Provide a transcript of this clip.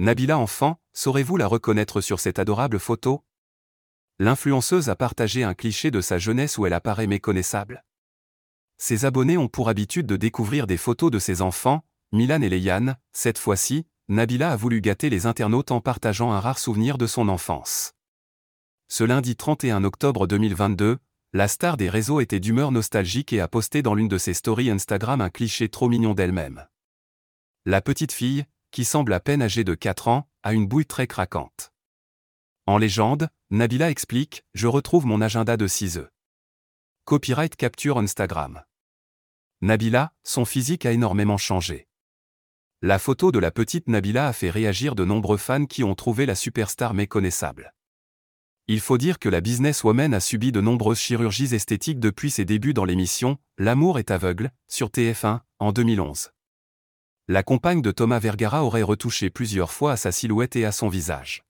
Nabila enfant, saurez-vous la reconnaître sur cette adorable photo? L'influenceuse a partagé un cliché de sa jeunesse où elle apparaît méconnaissable. Ses abonnés ont pour habitude de découvrir des photos de ses enfants, Milan et Leiane, cette fois-ci, Nabila a voulu gâter les internautes en partageant un rare souvenir de son enfance. Ce lundi 31 octobre 2022, la star des réseaux était d'humeur nostalgique et a posté dans l'une de ses stories Instagram un cliché trop mignon d'elle-même. La petite fille, qui semble à peine âgée de 4 ans, a une bouille très craquante. En légende, Nabila explique Je retrouve mon agenda de 6 œufs. Copyright capture Instagram. Nabila, son physique a énormément changé. La photo de la petite Nabila a fait réagir de nombreux fans qui ont trouvé la superstar méconnaissable. Il faut dire que la businesswoman a subi de nombreuses chirurgies esthétiques depuis ses débuts dans l'émission L'amour est aveugle, sur TF1, en 2011. La compagne de Thomas Vergara aurait retouché plusieurs fois à sa silhouette et à son visage.